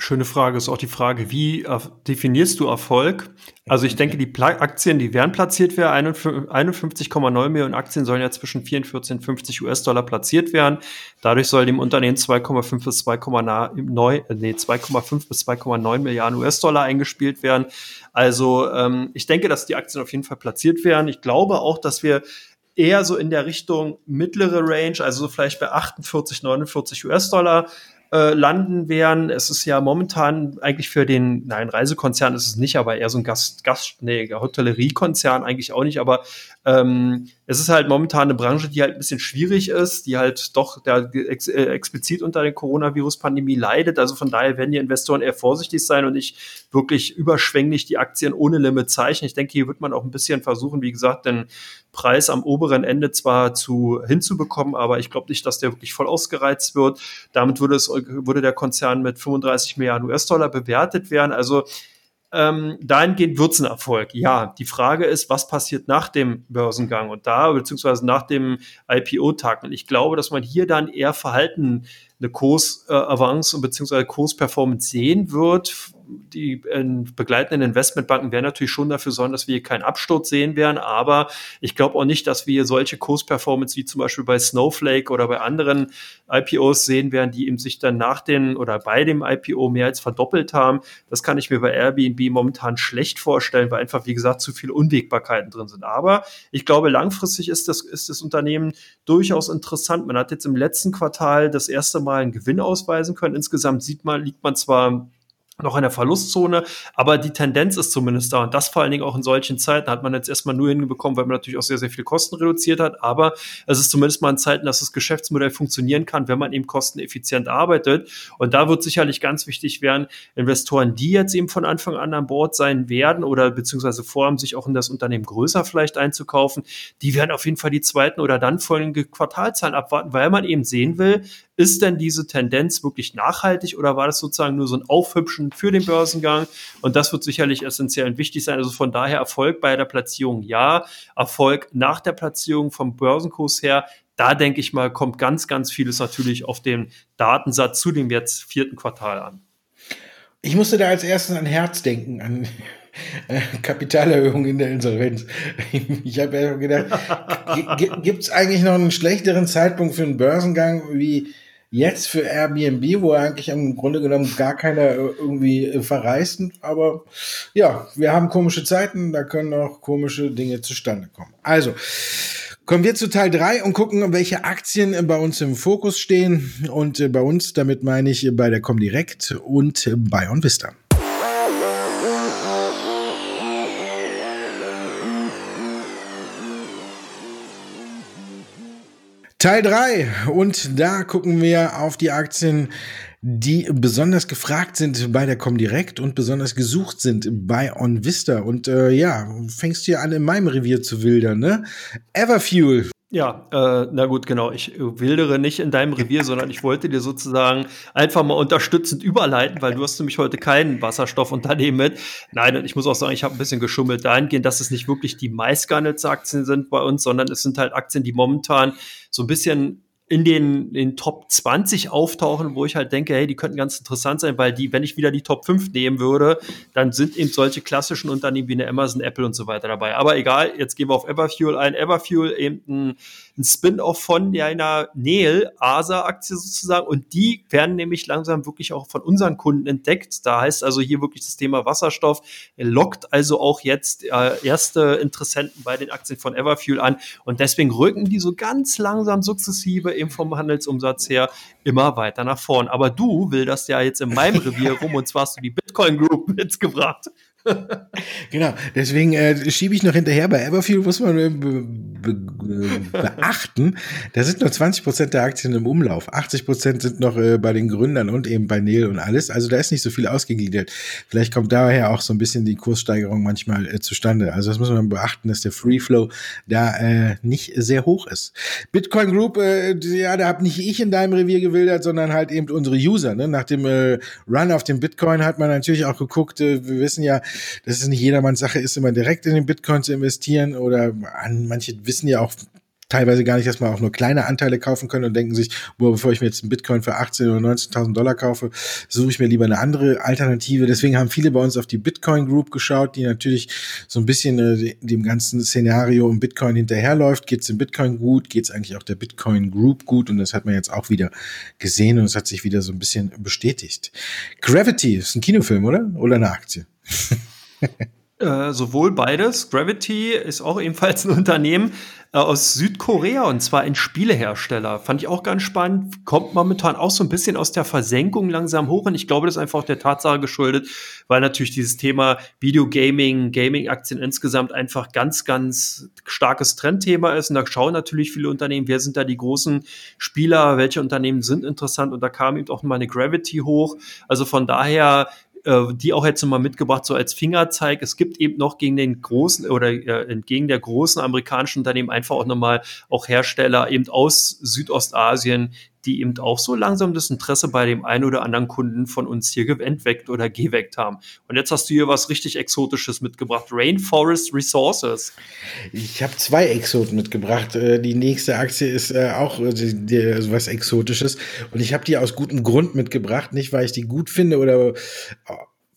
Schöne Frage ist auch die Frage, wie definierst du Erfolg? Also ich denke, die Aktien, die werden platziert werden, 51,9 Millionen Aktien sollen ja zwischen 44 und 50 US-Dollar platziert werden. Dadurch soll dem Unternehmen 2,5 bis 2,9 nee, 2,5 bis 2,9 Milliarden US-Dollar eingespielt werden. Also ähm, ich denke, dass die Aktien auf jeden Fall platziert werden. Ich glaube auch, dass wir eher so in der Richtung mittlere Range, also vielleicht bei 48, 49 US-Dollar äh, landen werden. Es ist ja momentan eigentlich für den, nein, Reisekonzern ist es nicht, aber eher so ein Gast, Gast, nee, Hotelleriekonzern eigentlich auch nicht, aber ähm, es ist halt momentan eine Branche, die halt ein bisschen schwierig ist, die halt doch der, ex, äh, explizit unter der Coronavirus-Pandemie leidet. Also von daher werden die Investoren eher vorsichtig sein und nicht wirklich überschwänglich die Aktien ohne Limit zeichnen. Ich denke, hier wird man auch ein bisschen versuchen, wie gesagt, den Preis am oberen Ende zwar zu hinzubekommen, aber ich glaube nicht, dass der wirklich voll ausgereizt wird. Damit würde es würde der Konzern mit 35 Milliarden US-Dollar bewertet werden. Also ähm, dahingehend wird es ein Erfolg. Ja, die Frage ist, was passiert nach dem Börsengang und da, beziehungsweise nach dem IPO-Tag. Und ich glaube, dass man hier dann eher Verhalten eine Kursavance äh, bzw. Kursperformance sehen wird. Die äh, begleitenden Investmentbanken werden natürlich schon dafür sorgen, dass wir hier keinen Absturz sehen werden, aber ich glaube auch nicht, dass wir solche Kursperformance wie zum Beispiel bei Snowflake oder bei anderen IPOs sehen werden, die eben sich dann nach den oder bei dem IPO mehr als verdoppelt haben. Das kann ich mir bei Airbnb momentan schlecht vorstellen, weil einfach, wie gesagt, zu viele Unwägbarkeiten drin sind. Aber ich glaube, langfristig ist das, ist das Unternehmen durchaus interessant. Man hat jetzt im letzten Quartal das erste mal einen Gewinn ausweisen können. Insgesamt sieht man, liegt man zwar noch in der Verlustzone, aber die Tendenz ist zumindest da. Und das vor allen Dingen auch in solchen Zeiten hat man jetzt erstmal nur hinbekommen, weil man natürlich auch sehr, sehr viel Kosten reduziert hat, aber es ist zumindest mal in Zeiten, dass das Geschäftsmodell funktionieren kann, wenn man eben kosteneffizient arbeitet. Und da wird sicherlich ganz wichtig werden, Investoren, die jetzt eben von Anfang an an Bord sein werden oder beziehungsweise vorhaben, sich auch in das Unternehmen größer vielleicht einzukaufen, die werden auf jeden Fall die zweiten oder dann folgende Quartalzahlen abwarten, weil man eben sehen will, ist denn diese Tendenz wirklich nachhaltig oder war das sozusagen nur so ein Aufhübschen für den Börsengang? Und das wird sicherlich essentiell und wichtig sein. Also von daher Erfolg bei der Platzierung ja, Erfolg nach der Platzierung vom Börsenkurs her. Da denke ich mal, kommt ganz, ganz vieles natürlich auf den Datensatz zu dem jetzt vierten Quartal an. Ich musste da als erstes an Herz denken, an äh, Kapitalerhöhung in der Insolvenz. Ich habe ja gedacht, gibt es eigentlich noch einen schlechteren Zeitpunkt für einen Börsengang wie Jetzt für Airbnb, wo eigentlich im Grunde genommen gar keiner äh, irgendwie äh, verreisten. Aber ja, wir haben komische Zeiten, da können auch komische Dinge zustande kommen. Also, Kommen wir zu Teil 3 und gucken, welche Aktien bei uns im Fokus stehen. Und äh, bei uns, damit meine ich bei der Comdirect und bei OnVista. Teil 3 und da gucken wir auf die Aktien, die besonders gefragt sind bei der Comdirect und besonders gesucht sind bei OnVista. Und äh, ja, fängst hier an in meinem Revier zu wildern, ne? Everfuel Ja, äh, na gut, genau. Ich wildere nicht in deinem Revier, sondern ich wollte dir sozusagen einfach mal unterstützend überleiten, weil du hast nämlich heute kein Wasserstoffunternehmen mit. Nein, und ich muss auch sagen, ich habe ein bisschen geschummelt dahingehend, dass es nicht wirklich die meistgehandelten Aktien sind bei uns, sondern es sind halt Aktien, die momentan so ein bisschen in den, den Top 20 auftauchen, wo ich halt denke, hey, die könnten ganz interessant sein, weil die, wenn ich wieder die Top 5 nehmen würde, dann sind eben solche klassischen Unternehmen wie eine Amazon, Apple und so weiter dabei. Aber egal, jetzt gehen wir auf Everfuel ein. Everfuel eben ein ein Spin-off von einer Neel ASA-Aktie sozusagen. Und die werden nämlich langsam wirklich auch von unseren Kunden entdeckt. Da heißt also hier wirklich das Thema Wasserstoff lockt also auch jetzt äh, erste Interessenten bei den Aktien von Everfuel an. Und deswegen rücken die so ganz langsam sukzessive eben vom Handelsumsatz her immer weiter nach vorn. Aber du will das ja jetzt in meinem Revier rum und zwar hast du die Bitcoin Group mitgebracht. Genau, deswegen äh, schiebe ich noch hinterher. Bei Everfuel muss man äh, be be beachten, da sind nur 20 Prozent der Aktien im Umlauf. 80 Prozent sind noch äh, bei den Gründern und eben bei Neil und alles. Also da ist nicht so viel ausgegliedert. Vielleicht kommt daher auch so ein bisschen die Kurssteigerung manchmal äh, zustande. Also das muss man beachten, dass der Free Flow da äh, nicht sehr hoch ist. Bitcoin Group, äh, ja, da habe nicht ich in deinem Revier gewildert, sondern halt eben unsere User. Ne? Nach dem äh, Run auf den Bitcoin hat man natürlich auch geguckt, äh, wir wissen ja, dass es nicht jedermanns Sache ist, immer direkt in den Bitcoin zu investieren oder an, manche wissen ja auch teilweise gar nicht, dass man auch nur kleine Anteile kaufen können und denken sich, boah, bevor ich mir jetzt einen Bitcoin für 18 oder 19.000 Dollar kaufe, suche ich mir lieber eine andere Alternative. Deswegen haben viele bei uns auf die Bitcoin Group geschaut, die natürlich so ein bisschen äh, dem ganzen Szenario um Bitcoin hinterherläuft. Geht es dem Bitcoin gut? Geht es eigentlich auch der Bitcoin Group gut? Und das hat man jetzt auch wieder gesehen und es hat sich wieder so ein bisschen bestätigt. Gravity ist ein Kinofilm, oder? Oder eine Aktie? Äh, sowohl beides. Gravity ist auch ebenfalls ein Unternehmen äh, aus Südkorea und zwar ein Spielehersteller. Fand ich auch ganz spannend. Kommt momentan auch so ein bisschen aus der Versenkung langsam hoch und ich glaube, das ist einfach auch der Tatsache geschuldet, weil natürlich dieses Thema Videogaming, Gaming-Aktien insgesamt einfach ganz, ganz starkes Trendthema ist. Und da schauen natürlich viele Unternehmen, wer sind da die großen Spieler, welche Unternehmen sind interessant und da kam eben auch mal eine Gravity hoch. Also von daher die auch jetzt nochmal mitgebracht, so als Fingerzeig. Es gibt eben noch gegen den großen oder äh, entgegen der großen amerikanischen Unternehmen einfach auch nochmal auch Hersteller eben aus Südostasien, die eben auch so langsam das Interesse bei dem einen oder anderen Kunden von uns hier entweckt oder geweckt haben. Und jetzt hast du hier was richtig Exotisches mitgebracht. Rainforest Resources. Ich habe zwei Exoten mitgebracht. Äh, die nächste Aktie ist äh, auch also was Exotisches. Und ich habe die aus gutem Grund mitgebracht. Nicht, weil ich die gut finde oder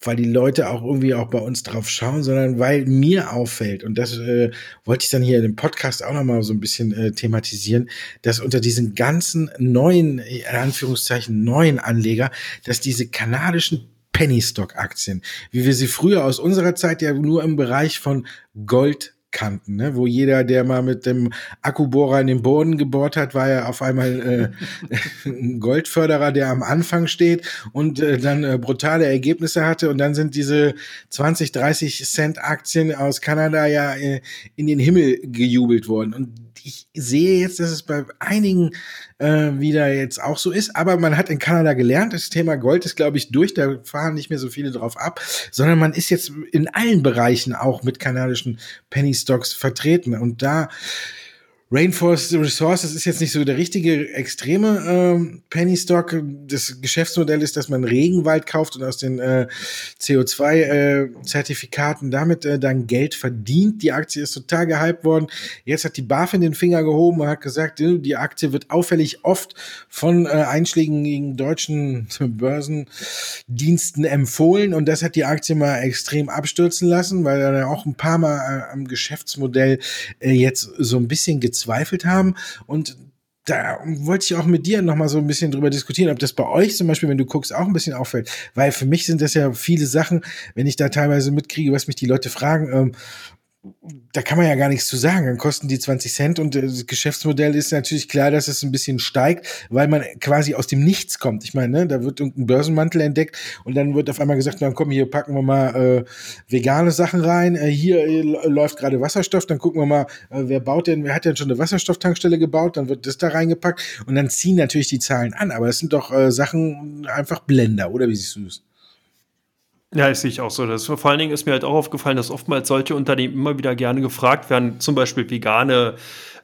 weil die Leute auch irgendwie auch bei uns drauf schauen, sondern weil mir auffällt, und das äh, wollte ich dann hier in dem Podcast auch nochmal so ein bisschen äh, thematisieren, dass unter diesen ganzen neuen, in Anführungszeichen neuen Anleger, dass diese kanadischen Penny Stock Aktien, wie wir sie früher aus unserer Zeit ja nur im Bereich von Gold kannten, ne? wo jeder, der mal mit dem Akkubohrer in den Boden gebohrt hat, war ja auf einmal äh, ein Goldförderer, der am Anfang steht und äh, dann äh, brutale Ergebnisse hatte und dann sind diese 20, 30 Cent Aktien aus Kanada ja äh, in den Himmel gejubelt worden und ich sehe jetzt, dass es bei einigen äh, wieder jetzt auch so ist, aber man hat in Kanada gelernt, das Thema Gold ist, glaube ich, durch, da fahren nicht mehr so viele drauf ab, sondern man ist jetzt in allen Bereichen auch mit kanadischen Penny Stocks vertreten und da Rainforest Resources ist jetzt nicht so der richtige extreme ähm, Penny Stock. Das Geschäftsmodell ist, dass man Regenwald kauft und aus den äh, CO2-Zertifikaten äh, damit äh, dann Geld verdient. Die Aktie ist total gehypt worden. Jetzt hat die BaFin den Finger gehoben und hat gesagt, äh, die Aktie wird auffällig oft von äh, einschlägigen deutschen Börsendiensten empfohlen und das hat die Aktie mal extrem abstürzen lassen, weil er auch ein paar Mal äh, am Geschäftsmodell äh, jetzt so ein bisschen gezweifelt gezweifelt haben und da wollte ich auch mit dir noch mal so ein bisschen drüber diskutieren, ob das bei euch zum Beispiel, wenn du guckst, auch ein bisschen auffällt. Weil für mich sind das ja viele Sachen, wenn ich da teilweise mitkriege, was mich die Leute fragen, ähm, da kann man ja gar nichts zu sagen. Dann kosten die 20 Cent und das Geschäftsmodell ist natürlich klar, dass es ein bisschen steigt, weil man quasi aus dem Nichts kommt. Ich meine, ne, da wird irgendein Börsenmantel entdeckt und dann wird auf einmal gesagt, dann komm, hier packen wir mal äh, vegane Sachen rein. Äh, hier äh, läuft gerade Wasserstoff, dann gucken wir mal, äh, wer baut denn, wer hat denn schon eine Wasserstofftankstelle gebaut, dann wird das da reingepackt und dann ziehen natürlich die Zahlen an. Aber das sind doch äh, Sachen einfach Blender, oder wie siehst du das? Ja, das sehe ich auch so. Das, vor allen Dingen ist mir halt auch aufgefallen, dass oftmals solche Unternehmen immer wieder gerne gefragt werden, zum Beispiel vegane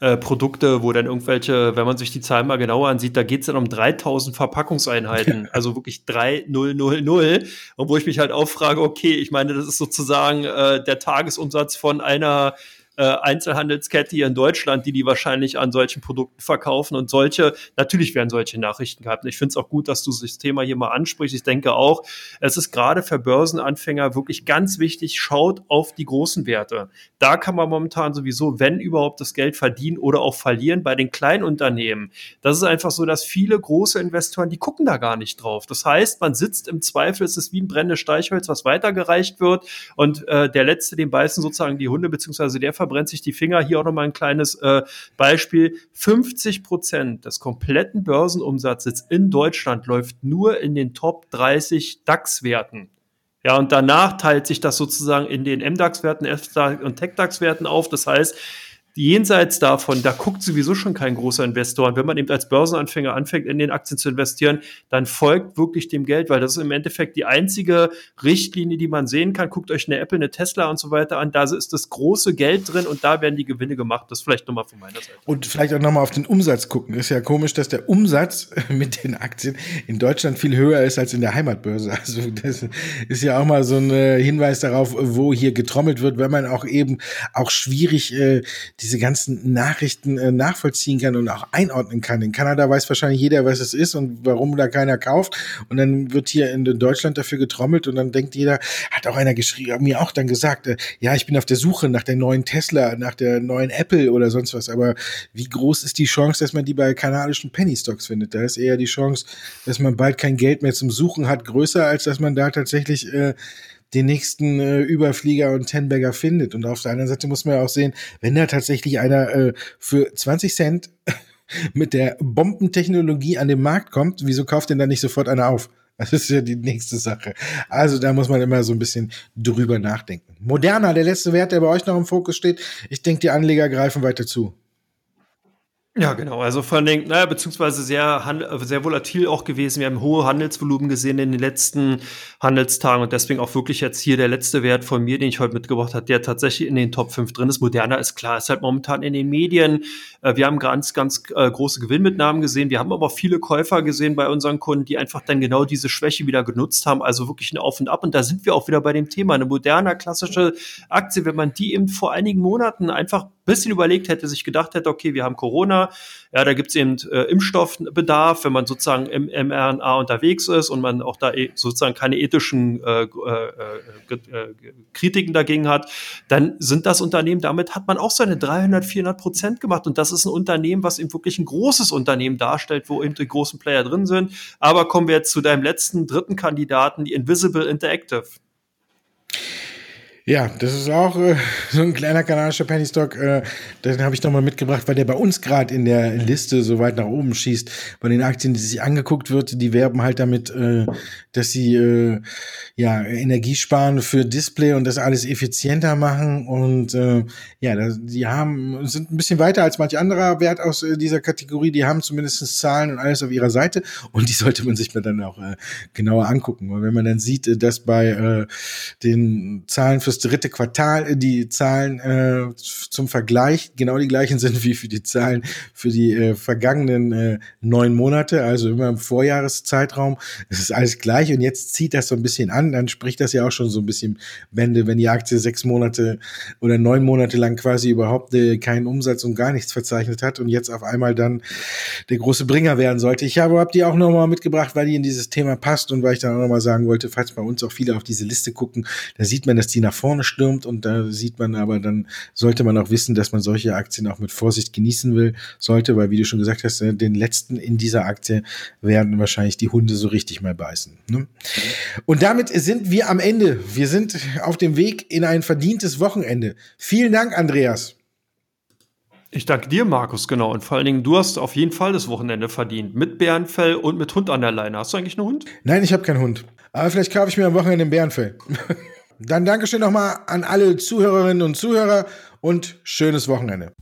äh, Produkte, wo dann irgendwelche, wenn man sich die Zahlen mal genauer ansieht, da geht es dann um 3000 Verpackungseinheiten, also wirklich 3000. Und wo ich mich halt auch frage, okay, ich meine, das ist sozusagen äh, der Tagesumsatz von einer äh, Einzelhandelskette hier in Deutschland, die die wahrscheinlich an solchen Produkten verkaufen und solche, natürlich werden solche Nachrichten gehabt. Ich finde es auch gut, dass du das Thema hier mal ansprichst. Ich denke auch, es ist gerade für Börsenanfänger wirklich ganz wichtig, schaut auf die großen Werte. Da kann man momentan sowieso, wenn überhaupt, das Geld verdienen oder auch verlieren bei den kleinen Unternehmen. Das ist einfach so, dass viele große Investoren, die gucken da gar nicht drauf. Das heißt, man sitzt im Zweifel, es ist wie ein brennendes Steichholz, was weitergereicht wird und äh, der Letzte, den beißen sozusagen die Hunde, beziehungsweise der verbrennt sich die Finger. Hier auch nochmal ein kleines äh, Beispiel. 50 Prozent des kompletten Börsenumsatzes in Deutschland läuft nur in den Top 30 DAX-Werten. Ja, und danach teilt sich das sozusagen in den MDAX-Werten und TechDAX-Werten auf. Das heißt, jenseits davon, da guckt sowieso schon kein großer Investor. Und wenn man eben als Börsenanfänger anfängt, in den Aktien zu investieren, dann folgt wirklich dem Geld, weil das ist im Endeffekt die einzige Richtlinie, die man sehen kann. Guckt euch eine Apple, eine Tesla und so weiter an. Da ist das große Geld drin und da werden die Gewinne gemacht. Das vielleicht nochmal von meiner Seite. Und vielleicht auch nochmal auf den Umsatz gucken. Ist ja komisch, dass der Umsatz mit den Aktien in Deutschland viel höher ist als in der Heimatbörse. Also das ist ja auch mal so ein äh, Hinweis darauf, wo hier getrommelt wird, wenn man auch eben auch schwierig äh, diese ganzen Nachrichten äh, nachvollziehen kann und auch einordnen kann. In Kanada weiß wahrscheinlich jeder, was es ist und warum da keiner kauft. Und dann wird hier in Deutschland dafür getrommelt und dann denkt jeder, hat auch einer geschrieben, mir auch dann gesagt, äh, ja, ich bin auf der Suche nach der neuen Tesla, nach der neuen Apple oder sonst was. Aber wie groß ist die Chance, dass man die bei kanadischen Penny Stocks findet? Da ist eher die Chance, dass man bald kein Geld mehr zum Suchen hat, größer, als dass man da tatsächlich äh, den nächsten äh, Überflieger und Tenbagger findet. Und auf der anderen Seite muss man ja auch sehen, wenn da tatsächlich einer äh, für 20 Cent mit der Bombentechnologie an den Markt kommt, wieso kauft denn da nicht sofort einer auf? Das ist ja die nächste Sache. Also da muss man immer so ein bisschen drüber nachdenken. Moderna, der letzte Wert, der bei euch noch im Fokus steht. Ich denke, die Anleger greifen weiter zu. Ja, genau. Also vor allem, naja, beziehungsweise sehr, sehr volatil auch gewesen. Wir haben hohe Handelsvolumen gesehen in den letzten Handelstagen und deswegen auch wirklich jetzt hier der letzte Wert von mir, den ich heute mitgebracht habe, der tatsächlich in den Top 5 drin ist. Moderner ist klar, ist halt momentan in den Medien. Äh, wir haben ganz, ganz äh, große Gewinnmitnahmen gesehen. Wir haben aber viele Käufer gesehen bei unseren Kunden, die einfach dann genau diese Schwäche wieder genutzt haben. Also wirklich ein Auf und Ab. Und da sind wir auch wieder bei dem Thema. Eine moderne, klassische Aktie, wenn man die eben vor einigen Monaten einfach bisschen überlegt hätte, sich gedacht hätte, okay, wir haben Corona, ja, da gibt es eben äh, Impfstoffbedarf, wenn man sozusagen im mRNA unterwegs ist und man auch da e sozusagen keine ethischen äh, äh, äh, äh, Kritiken dagegen hat, dann sind das Unternehmen, damit hat man auch seine 300, 400 Prozent gemacht und das ist ein Unternehmen, was eben wirklich ein großes Unternehmen darstellt, wo eben die großen Player drin sind. Aber kommen wir jetzt zu deinem letzten, dritten Kandidaten, die Invisible Interactive. Ja, das ist auch äh, so ein kleiner kanadischer Penny Stock. Äh, den habe ich nochmal mitgebracht, weil der bei uns gerade in der Liste so weit nach oben schießt. Bei den Aktien, die sich angeguckt wird, die werben halt damit, äh, dass sie äh, ja Energie sparen für Display und das alles effizienter machen. Und äh, ja, die haben sind ein bisschen weiter als manch anderer Wert aus äh, dieser Kategorie. Die haben zumindest Zahlen und alles auf ihrer Seite und die sollte man sich dann auch äh, genauer angucken. Weil wenn man dann sieht, äh, dass bei äh, den Zahlen fürs dritte Quartal äh, die Zahlen äh, zum Vergleich genau die gleichen sind wie für die Zahlen für die äh, vergangenen äh, neun Monate, also immer im Vorjahreszeitraum. Es ist alles gleich und jetzt zieht das so ein bisschen an, dann spricht das ja auch schon so ein bisschen Wende, wenn die Aktie sechs Monate oder neun Monate lang quasi überhaupt äh, keinen Umsatz und gar nichts verzeichnet hat und jetzt auf einmal dann der große Bringer werden sollte. Ich habe hab die auch nochmal mitgebracht, weil die in dieses Thema passt und weil ich dann auch nochmal sagen wollte, falls bei uns auch viele auf diese Liste gucken, da sieht man, dass die nach vorne vorne stürmt und da sieht man aber, dann sollte man auch wissen, dass man solche Aktien auch mit Vorsicht genießen will, sollte, weil wie du schon gesagt hast, äh, den letzten in dieser Aktie werden wahrscheinlich die Hunde so richtig mal beißen. Ne? Und damit sind wir am Ende. Wir sind auf dem Weg in ein verdientes Wochenende. Vielen Dank, Andreas. Ich danke dir, Markus, genau. Und vor allen Dingen, du hast auf jeden Fall das Wochenende verdient. Mit Bärenfell und mit Hund an der Leine. Hast du eigentlich einen Hund? Nein, ich habe keinen Hund. Aber vielleicht kaufe ich mir am Wochenende ein Bärenfell. Dann Dankeschön nochmal an alle Zuhörerinnen und Zuhörer und schönes Wochenende.